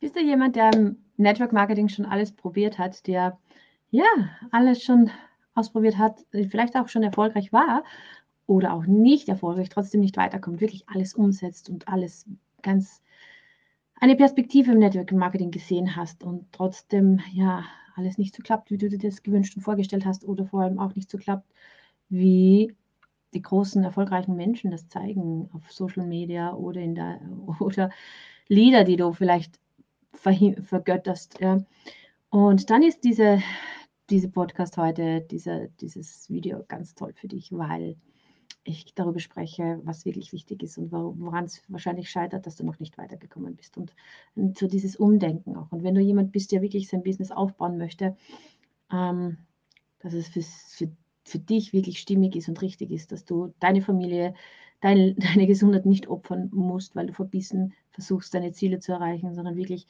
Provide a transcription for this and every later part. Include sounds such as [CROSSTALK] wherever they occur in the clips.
Bist du jemand, der im Network Marketing schon alles probiert hat, der ja alles schon ausprobiert hat, vielleicht auch schon erfolgreich war oder auch nicht erfolgreich, trotzdem nicht weiterkommt, wirklich alles umsetzt und alles ganz eine Perspektive im Network Marketing gesehen hast und trotzdem ja alles nicht so klappt, wie du dir das gewünscht und vorgestellt hast oder vor allem auch nicht so klappt, wie die großen erfolgreichen Menschen das zeigen auf Social Media oder in der [LAUGHS] oder Lieder, die du vielleicht vergötterst. Ja. Und dann ist diese, diese Podcast heute, diese, dieses Video ganz toll für dich, weil ich darüber spreche, was wirklich wichtig ist und woran es wahrscheinlich scheitert, dass du noch nicht weitergekommen bist. Und, so dieses Umdenken auch. Und wenn du jemand bist, der wirklich sein Business aufbauen möchte, ähm, dass es für, für, für dich wirklich stimmig ist und richtig ist, dass du deine Familie, deine, [LAUGHS] deine Gesundheit nicht opfern musst, weil du verbissen versuchst, deine Ziele zu erreichen, sondern wirklich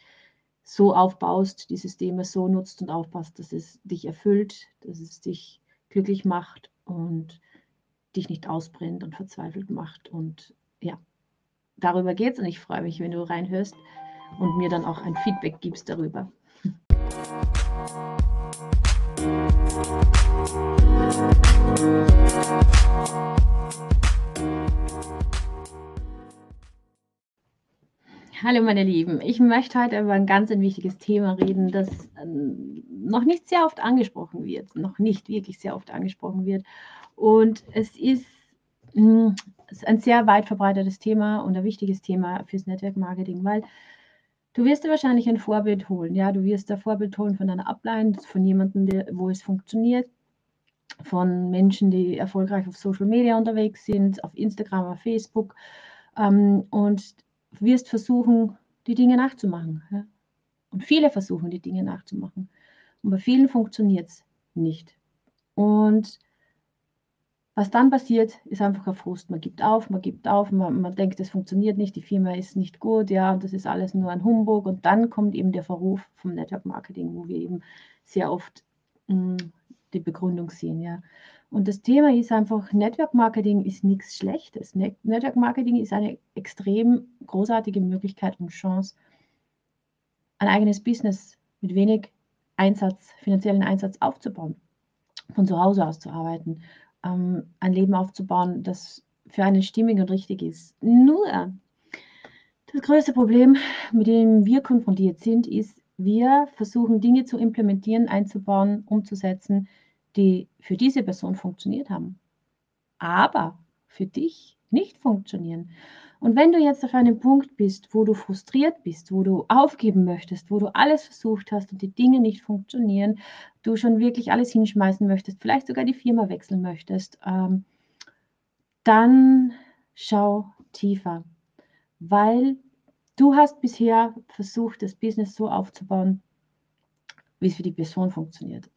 so aufbaust, die Systeme so nutzt und aufpasst, dass es dich erfüllt, dass es dich glücklich macht und dich nicht ausbrennt und verzweifelt macht. Und ja, darüber geht es und ich freue mich, wenn du reinhörst und mir dann auch ein Feedback gibst darüber. [LAUGHS] Hallo meine Lieben, ich möchte heute über ein ganz ein wichtiges Thema reden, das ähm, noch nicht sehr oft angesprochen wird, noch nicht wirklich sehr oft angesprochen wird. Und es ist, hm, es ist ein sehr weit verbreitetes Thema und ein wichtiges Thema fürs Network Marketing, weil du wirst dir wahrscheinlich ein Vorbild holen. Ja, du wirst ein Vorbild holen von einer Upline, von jemandem, wo es funktioniert, von Menschen, die erfolgreich auf Social Media unterwegs sind, auf Instagram, auf Facebook. Ähm, und wirst versuchen, die Dinge nachzumachen. Ja? Und viele versuchen, die Dinge nachzumachen. Und bei vielen funktioniert es nicht. Und was dann passiert, ist einfach ein Frust. Man gibt auf, man gibt auf, man, man denkt, es funktioniert nicht, die Firma ist nicht gut, ja, und das ist alles nur ein Humbug. Und dann kommt eben der Verruf vom Network Marketing, wo wir eben sehr oft mh, mm, die Begründung sehen, ja. Und das Thema ist einfach, Network Marketing ist nichts Schlechtes. Network Marketing ist eine extrem großartige Möglichkeit und Chance, ein eigenes Business mit wenig Einsatz, finanziellen Einsatz aufzubauen, von zu Hause aus zu arbeiten, ähm, ein Leben aufzubauen, das für einen stimmig und richtig ist. Nur das größte Problem, mit dem wir konfrontiert sind, ist, wir versuchen Dinge zu implementieren, einzubauen, umzusetzen, die für diese Person funktioniert haben, aber für dich nicht funktionieren. Und wenn du jetzt auf einem Punkt bist, wo du frustriert bist, wo du aufgeben möchtest, wo du alles versucht hast und die Dinge nicht funktionieren, du schon wirklich alles hinschmeißen möchtest, vielleicht sogar die Firma wechseln möchtest, ähm, dann schau tiefer, weil du hast bisher versucht, das Business so aufzubauen, wie es für die Person funktioniert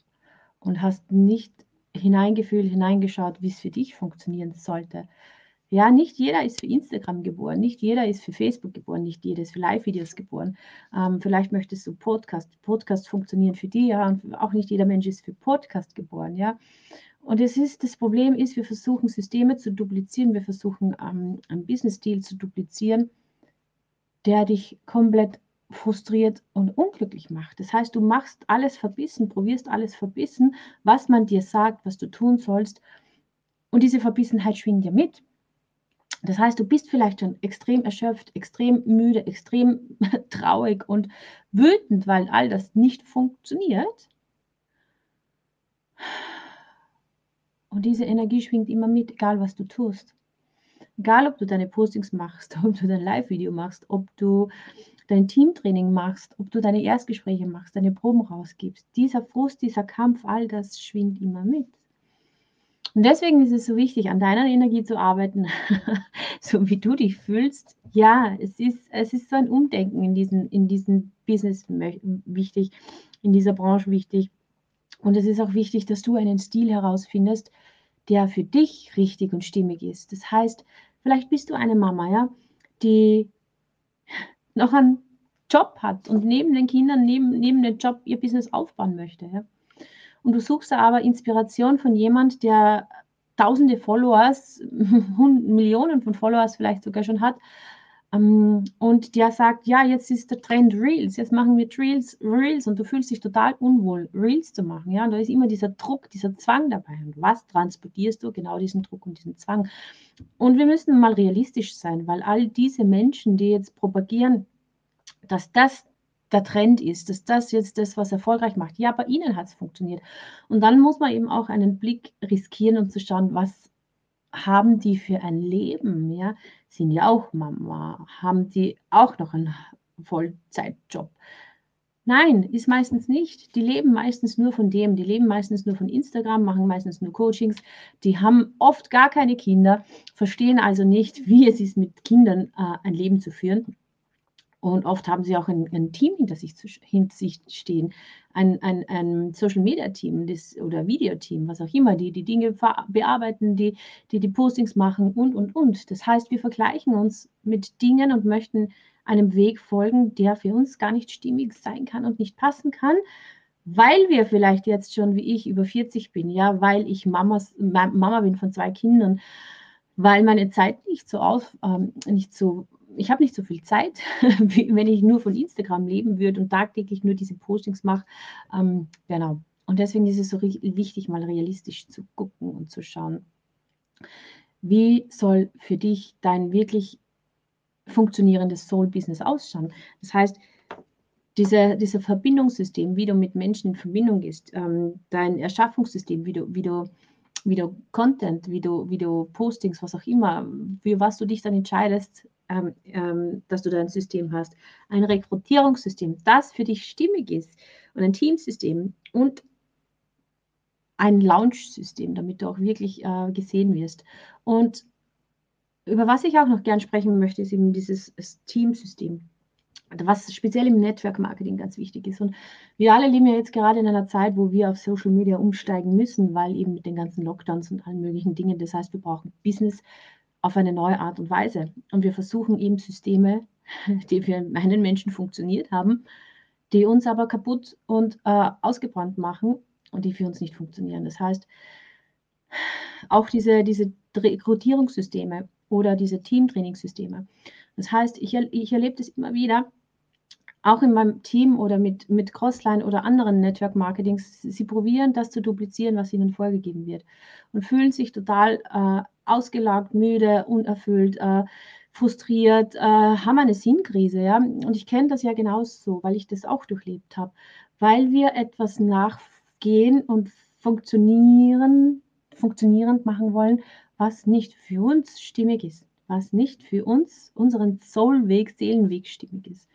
und hast nicht hineingefühlt, hineingeschaut, wie es für dich funktionieren sollte. Ja, nicht jeder ist für Instagram geboren, nicht jeder ist für Facebook geboren, nicht jeder ist für Live-Videos geboren. Ähm, vielleicht möchtest du Podcast. Podcast funktionieren für dich, ja, und auch nicht jeder Mensch ist für Podcast geboren, ja. Und es ist, das Problem ist, wir versuchen Systeme zu duplizieren, wir versuchen ähm, einen Business-Stil zu duplizieren, der dich komplett frustriert und unglücklich macht. Das heißt, du machst alles verbissen, probierst alles verbissen, was man dir sagt, was du tun sollst. Und diese Verbissenheit schwingt ja mit. Das heißt, du bist vielleicht schon extrem erschöpft, extrem müde, extrem [LAUGHS] traurig und wütend, weil all das nicht funktioniert. Und diese Energie schwingt immer mit, egal was du tust. Egal, ob du deine Postings machst, [LAUGHS] ob du dein Live-Video machst, ob du dein Teamtraining machst, ob du deine Erstgespräche machst, deine Proben rausgibst, dieser Frust, dieser Kampf, all das schwingt immer mit. Und deswegen ist es so wichtig, an deiner Energie zu arbeiten, [LAUGHS] so wie du dich fühlst. Ja, es ist, es ist so ein Umdenken in diesem in diesen Business wichtig, in dieser Branche wichtig. Und es ist auch wichtig, dass du einen Stil herausfindest, der für dich richtig und stimmig ist. Das heißt, vielleicht bist du eine Mama, ja, die noch einen Job hat und neben den Kindern, neben, neben dem Job ihr Business aufbauen möchte. Ja? Und du suchst aber Inspiration von jemand, der tausende Followers, [LAUGHS] Millionen von Followers vielleicht sogar schon hat, ähm, und der sagt, ja, jetzt ist der Trend Reels, jetzt machen wir Reels, Reels und du fühlst dich total unwohl, Reels zu machen. Ja, und da ist immer dieser Druck, dieser Zwang dabei. Und was transportierst du? Genau diesen Druck und diesen Zwang. Und wir müssen mal realistisch sein, weil all diese Menschen, die jetzt propagieren, dass das der Trend ist, dass das jetzt das, was erfolgreich macht. Ja, bei ihnen hat es funktioniert. Und dann muss man eben auch einen Blick riskieren und um zu schauen, was haben die für ein Leben? Ja, sind ja auch Mama, haben die auch noch einen Vollzeitjob? Nein, ist meistens nicht. Die leben meistens nur von dem. Die leben meistens nur von Instagram, machen meistens nur Coachings. Die haben oft gar keine Kinder, verstehen also nicht, wie es ist, mit Kindern äh, ein Leben zu führen. Und oft haben sie auch ein, ein Team hinter sich, zu, hinter sich stehen, ein, ein, ein Social Media Team das, oder Videoteam, was auch immer, die die Dinge bearbeiten, die, die die Postings machen und, und, und. Das heißt, wir vergleichen uns mit Dingen und möchten einem Weg folgen, der für uns gar nicht stimmig sein kann und nicht passen kann, weil wir vielleicht jetzt schon wie ich über 40 bin, ja, weil ich Mamas, Mama bin von zwei Kindern, weil meine Zeit nicht so auf, ähm, nicht so ich habe nicht so viel Zeit, [LAUGHS] wie wenn ich nur von Instagram leben würde und tagtäglich nur diese Postings mache. Ähm, genau. Und deswegen ist es so wichtig, mal realistisch zu gucken und zu schauen, wie soll für dich dein wirklich funktionierendes Soul-Business ausschauen. Das heißt, diese, dieses Verbindungssystem, wie du mit Menschen in Verbindung gehst, ähm, dein Erschaffungssystem, wie du, wie du wie du Content, wie du, wie du Postings, was auch immer, für was du dich dann entscheidest, ähm, ähm, dass du da ein System hast. Ein Rekrutierungssystem, das für dich stimmig ist und ein Teamsystem und ein Launch-System, damit du auch wirklich äh, gesehen wirst. Und über was ich auch noch gern sprechen möchte, ist eben dieses Teamsystem was speziell im Network Marketing ganz wichtig ist. Und wir alle leben ja jetzt gerade in einer Zeit, wo wir auf Social Media umsteigen müssen, weil eben mit den ganzen Lockdowns und allen möglichen Dingen, das heißt, wir brauchen Business auf eine neue Art und Weise. Und wir versuchen eben Systeme, [LAUGHS] die für meinen Menschen funktioniert haben, die uns aber kaputt und äh, ausgebrannt machen und die für uns nicht funktionieren. Das heißt, auch diese, diese Rekrutierungssysteme oder diese Teamtrainingssysteme. Das heißt, ich, ich erlebe das immer wieder, auch in meinem Team oder mit, mit Crossline oder anderen Network Marketings, sie probieren das zu duplizieren, was ihnen vorgegeben wird und fühlen sich total äh, ausgelaugt, müde, unerfüllt, äh, frustriert, äh, haben eine Sinnkrise. Ja? Und ich kenne das ja genauso, weil ich das auch durchlebt habe, weil wir etwas nachgehen und funktionieren, funktionierend machen wollen, was nicht für uns stimmig ist, was nicht für uns, unseren Soulweg, Seelenweg stimmig ist.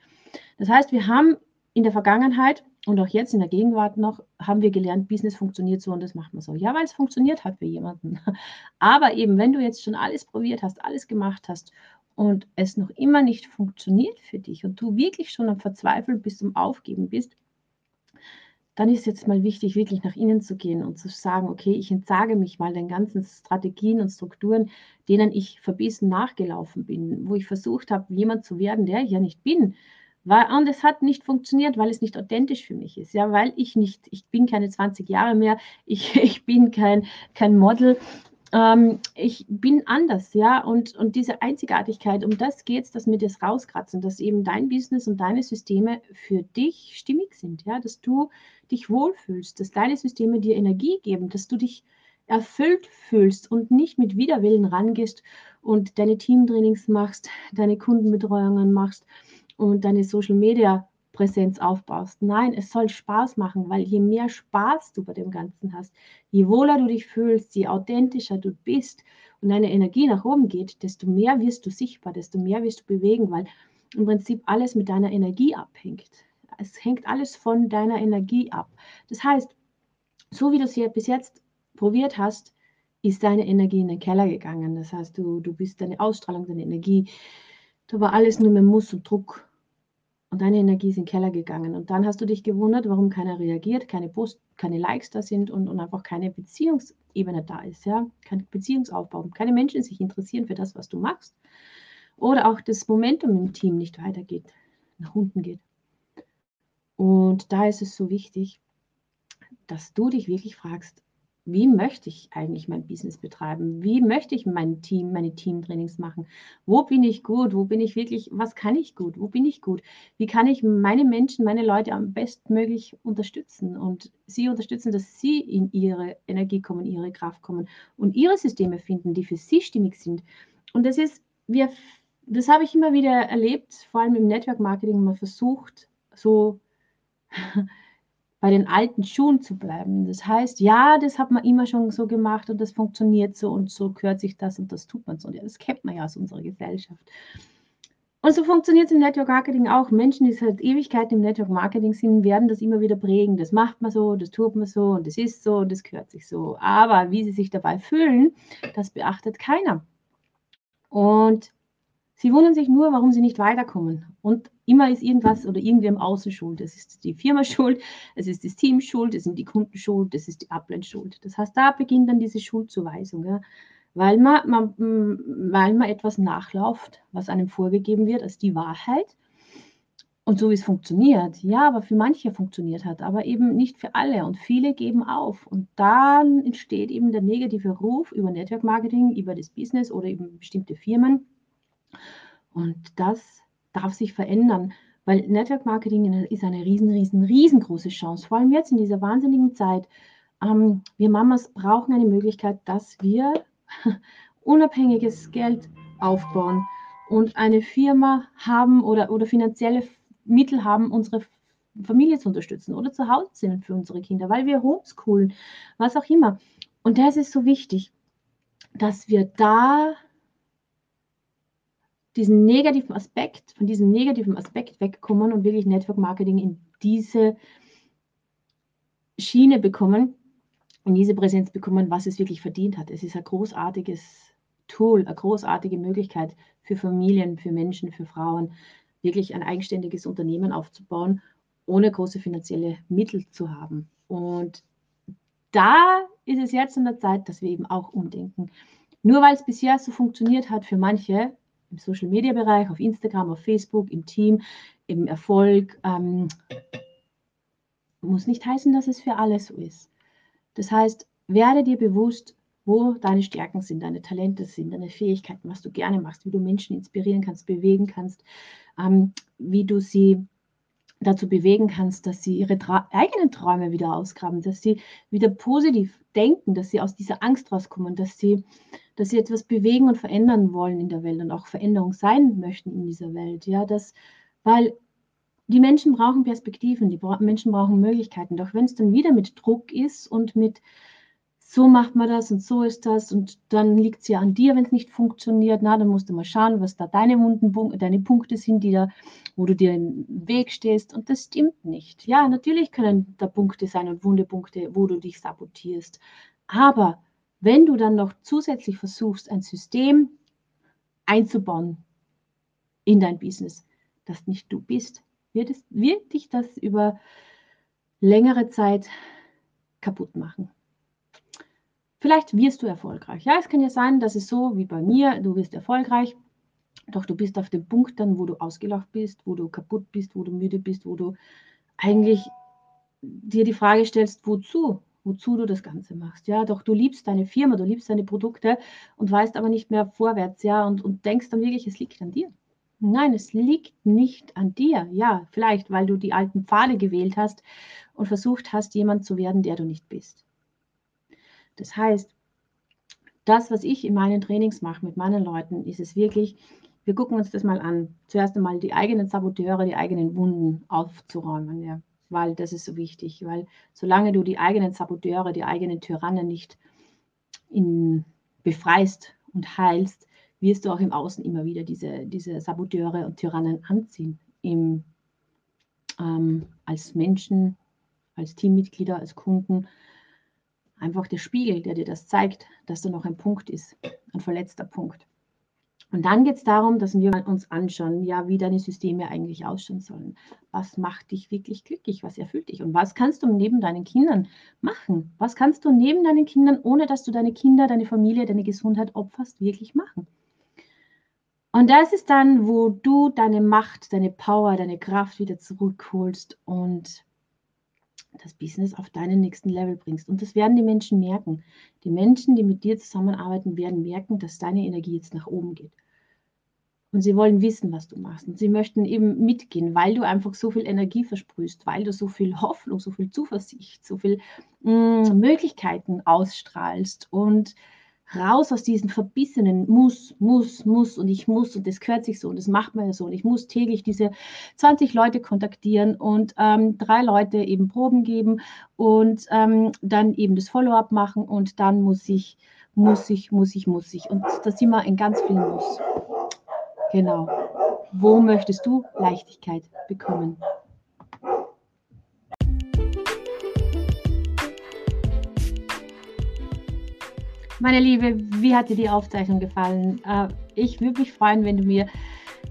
Das heißt, wir haben in der Vergangenheit und auch jetzt in der Gegenwart noch, haben wir gelernt, Business funktioniert so und das macht man so. Ja, weil es funktioniert hat für jemanden. [LAUGHS] Aber eben, wenn du jetzt schon alles probiert hast, alles gemacht hast und es noch immer nicht funktioniert für dich und du wirklich schon am Verzweifeln bist, um Aufgeben bist, dann ist jetzt mal wichtig, wirklich nach innen zu gehen und zu sagen, okay, ich entsage mich mal den ganzen Strategien und Strukturen, denen ich verbissen nachgelaufen bin, wo ich versucht habe, jemand zu werden, der ich ja nicht bin und es hat nicht funktioniert, weil es nicht authentisch für mich ist. Ja, weil ich nicht, ich bin keine 20 Jahre mehr, [LAUGHS] ich, ich bin kein, kein Model. Ähm, ich bin anders, ja, und, und diese Einzigartigkeit, um das geht es, dass wir das rauskratzen, dass eben dein Business und deine Systeme für dich stimmig sind, ja, dass du dich wohlfühlst, dass deine Systeme dir Energie geben, dass du dich erfüllt fühlst und nicht mit Widerwillen rangehst und deine Teamtrainings machst, deine Kundenbetreuungen machst und deine Social Media Präsenz aufbaust. Nein, es soll Spaß machen, weil je mehr Spaß du bei dem Ganzen hast, je wohler du dich fühlst, je authentischer du bist und deine Energie nach oben geht, desto mehr wirst du sichtbar, desto mehr wirst du bewegen, weil im Prinzip alles mit deiner Energie abhängt. Es hängt alles von deiner Energie ab. Das heißt, so wie du es bis jetzt probiert hast, ist deine Energie in den Keller gegangen. Das heißt, du, du bist deine Ausstrahlung, deine Energie, da war alles nur mehr Muss und Druck. Und deine Energie ist in den Keller gegangen. Und dann hast du dich gewundert, warum keiner reagiert, keine Post, keine Likes da sind und, und einfach keine Beziehungsebene da ist, ja, kein Beziehungsaufbau, keine Menschen sich interessieren für das, was du machst. Oder auch das Momentum im Team nicht weitergeht, nach unten geht. Und da ist es so wichtig, dass du dich wirklich fragst, wie möchte ich eigentlich mein Business betreiben? Wie möchte ich mein Team, meine Teamtrainings machen? Wo bin ich gut? Wo bin ich wirklich, was kann ich gut? Wo bin ich gut? Wie kann ich meine Menschen, meine Leute am bestmöglich unterstützen und sie unterstützen, dass sie in ihre Energie kommen, ihre Kraft kommen und ihre Systeme finden, die für sie stimmig sind. Und das ist, wir, das habe ich immer wieder erlebt, vor allem im Network Marketing, man versucht, so bei den alten Schuhen zu bleiben. Das heißt, ja, das hat man immer schon so gemacht und das funktioniert so und so gehört sich das und das tut man so. Und ja, das kennt man ja aus unserer Gesellschaft. Und so funktioniert es im Network Marketing auch. Menschen, die seit Ewigkeiten im Network Marketing sind, werden das immer wieder prägen. Das macht man so, das tut man so und das ist so und das gehört sich so. Aber wie sie sich dabei fühlen, das beachtet keiner. Und sie wundern sich nur, warum sie nicht weiterkommen. Und immer ist irgendwas oder irgendwie im Außen schuld. Es ist die Firma [LAUGHS] schuld, es ist das Team schuld, es sind die Kunden schuld, es ist die Upline schuld. Das heißt, da beginnt dann diese Schuldzuweisung, ja? weil, man, man, weil man etwas nachläuft, was einem vorgegeben wird als die Wahrheit. Und so wie es funktioniert, ja, aber für manche funktioniert hat, aber eben nicht für alle. Und viele geben auf. Und dann entsteht eben der negative Ruf über Network Marketing, über das Business oder eben bestimmte Firmen. Und das darf sich verändern, weil Network Marketing ist eine riesen, riesen, riesengroße Chance, vor allem jetzt in dieser wahnsinnigen Zeit. Ähm, wir Mamas brauchen eine Möglichkeit, dass wir [LAUGHS] unabhängiges Geld aufbauen und eine Firma haben oder, oder finanzielle Mittel haben, unsere Familie zu unterstützen oder zu Hause sind für unsere Kinder, weil wir homeschoolen, was auch immer. Und das ist so wichtig, dass wir da diesen negativen Aspekt, von diesem negativen Aspekt wegkommen und wirklich Network Marketing in diese Schiene bekommen, in diese Präsenz bekommen, was es wirklich verdient hat. Es ist ein großartiges Tool, eine großartige Möglichkeit für Familien, für Menschen, für Frauen, wirklich ein eigenständiges Unternehmen aufzubauen, ohne große finanzielle Mittel zu haben. Und da ist es jetzt an der Zeit, dass wir eben auch umdenken. Nur weil es bisher so funktioniert hat für manche, im Social Media Bereich, auf Instagram, auf Facebook, im Team, im Erfolg, ähm, muss nicht heißen, dass es für alle so ist. Das heißt, werde dir bewusst, wo deine Stärken sind, deine Talente sind, deine Fähigkeiten, was du gerne machst, wie du Menschen inspirieren kannst, bewegen kannst, ähm, wie du sie dazu bewegen kannst, dass sie ihre Tra eigenen Träume wieder ausgraben, dass sie wieder positiv denken, dass sie aus dieser Angst rauskommen, dass sie, dass sie etwas bewegen und verändern wollen in der Welt und auch Veränderung sein möchten in dieser Welt. Ja, das, weil die Menschen brauchen Perspektiven, die Menschen brauchen Möglichkeiten. Doch wenn es dann wieder mit Druck ist und mit so macht man das und so ist das und dann liegt es ja an dir, wenn es nicht funktioniert. Na, dann musst du mal schauen, was da deine wunden, deine Punkte sind, die da, wo du dir im Weg stehst. Und das stimmt nicht. Ja, natürlich können da Punkte sein und wunde Punkte, wo du dich sabotierst. Aber wenn du dann noch zusätzlich versuchst, ein System einzubauen in dein Business, das nicht du bist, wird, es, wird dich das über längere Zeit kaputt machen. Vielleicht wirst du erfolgreich. Ja, es kann ja sein, dass es so wie bei mir, du wirst erfolgreich, doch du bist auf dem Punkt dann, wo du ausgelacht bist, wo du kaputt bist, wo du müde bist, wo du eigentlich dir die Frage stellst, wozu? Wozu du das Ganze machst. Ja, doch du liebst deine Firma, du liebst deine Produkte und weißt aber nicht mehr vorwärts, ja, und, und denkst dann wirklich, es liegt an dir. Nein, es liegt nicht an dir. Ja, vielleicht, weil du die alten Pfade gewählt hast und versucht hast, jemand zu werden, der du nicht bist. Das heißt, das, was ich in meinen Trainings mache mit meinen Leuten, ist es wirklich, wir gucken uns das mal an. Zuerst einmal die eigenen Saboteure, die eigenen Wunden aufzuräumen, ja. weil das ist so wichtig, weil solange du die eigenen Saboteure, die eigenen Tyrannen nicht in, befreist und heilst, wirst du auch im Außen immer wieder diese, diese Saboteure und Tyrannen anziehen. Im, ähm, als Menschen, als Teammitglieder, als Kunden, einfach der Spiegel, der dir das zeigt, dass da noch ein Punkt ist, ein verletzter Punkt. Und dann geht es darum, dass wir uns anschauen, ja, wie deine Systeme eigentlich ausschauen sollen. Was macht dich wirklich glücklich? Was erfüllt dich? Und was kannst du neben deinen Kindern machen? Was kannst du neben deinen Kindern, ohne dass du deine Kinder, deine Familie, deine Gesundheit opferst, wirklich machen? Und das ist dann, wo du deine Macht, deine Power, deine Kraft wieder zurückholst und das Business auf deinen nächsten Level bringst. Und das werden die Menschen merken. Die Menschen, die mit dir zusammenarbeiten, werden merken, dass deine Energie jetzt nach oben geht. Und sie wollen wissen, was du machst. Und sie möchten eben mitgehen, weil du einfach so viel Energie versprühst, weil du so viel [LAUGHS] Hoffnung, so viel Zuversicht, so viel mm, Möglichkeiten ausstrahlst und raus aus diesen verbissenen muss, muss, muss und ich muss und das gehört sich so und das macht man ja so und ich muss täglich diese 20 Leute kontaktieren und ähm, drei Leute eben Proben geben und ähm, dann eben das Follow-up machen und dann muss ich, muss ich, muss ich, muss ich und das immer in ganz vielen Muss. Genau. Wo möchtest du Leichtigkeit bekommen? Meine Liebe, wie hat dir die Aufzeichnung gefallen? Äh, ich würde mich freuen, wenn du mir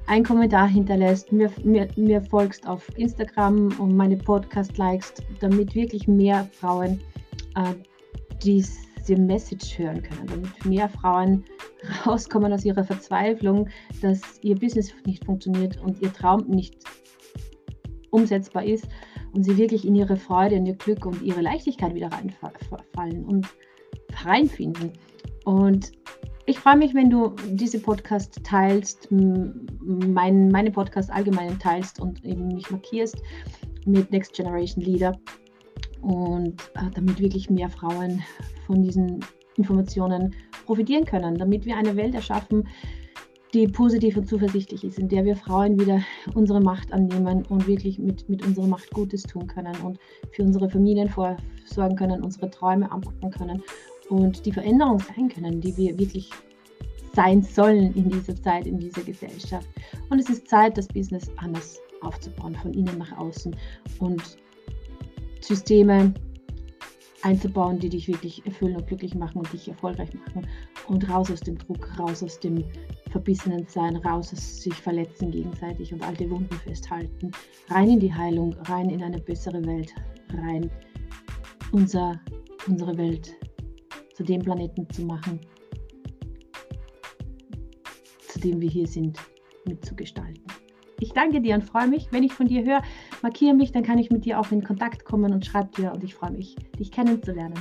einen Kommentar hinterlässt, mir, mir, mir folgst auf Instagram und meine Podcast likest, damit wirklich mehr Frauen äh, diese Message hören können, damit mehr Frauen [LAUGHS] rauskommen aus ihrer Verzweiflung, dass ihr Business nicht funktioniert und ihr Traum nicht umsetzbar ist und sie wirklich in ihre Freude, in ihr Glück und ihre Leichtigkeit wieder reinfallen. Und reinfinden. Und ich freue mich, wenn du diese Podcast teilst, mein, meine Podcast allgemein teilst und eben mich markierst mit Next Generation Leader. Und äh, damit wirklich mehr Frauen von diesen Informationen profitieren können, damit wir eine Welt erschaffen, die positiv und zuversichtlich ist, in der wir Frauen wieder unsere Macht annehmen und wirklich mit, mit unserer Macht Gutes tun können und für unsere Familien vorsorgen können, unsere Träume anpacken können und die Veränderung sein können, die wir wirklich sein sollen in dieser Zeit, in dieser Gesellschaft. Und es ist Zeit, das Business anders aufzubauen, von innen nach außen und Systeme einzubauen, die dich wirklich erfüllen und glücklich machen und dich erfolgreich machen und raus aus dem Druck, raus aus dem verbissenen Sein, raus aus sich verletzen gegenseitig und alte Wunden festhalten, rein in die Heilung, rein in eine bessere Welt, rein unser, unsere Welt zu dem Planeten zu machen, zu dem wir hier sind, mitzugestalten. Ich danke dir und freue mich, wenn ich von dir höre, markiere mich, dann kann ich mit dir auch in Kontakt kommen und schreibe dir und ich freue mich, dich kennenzulernen.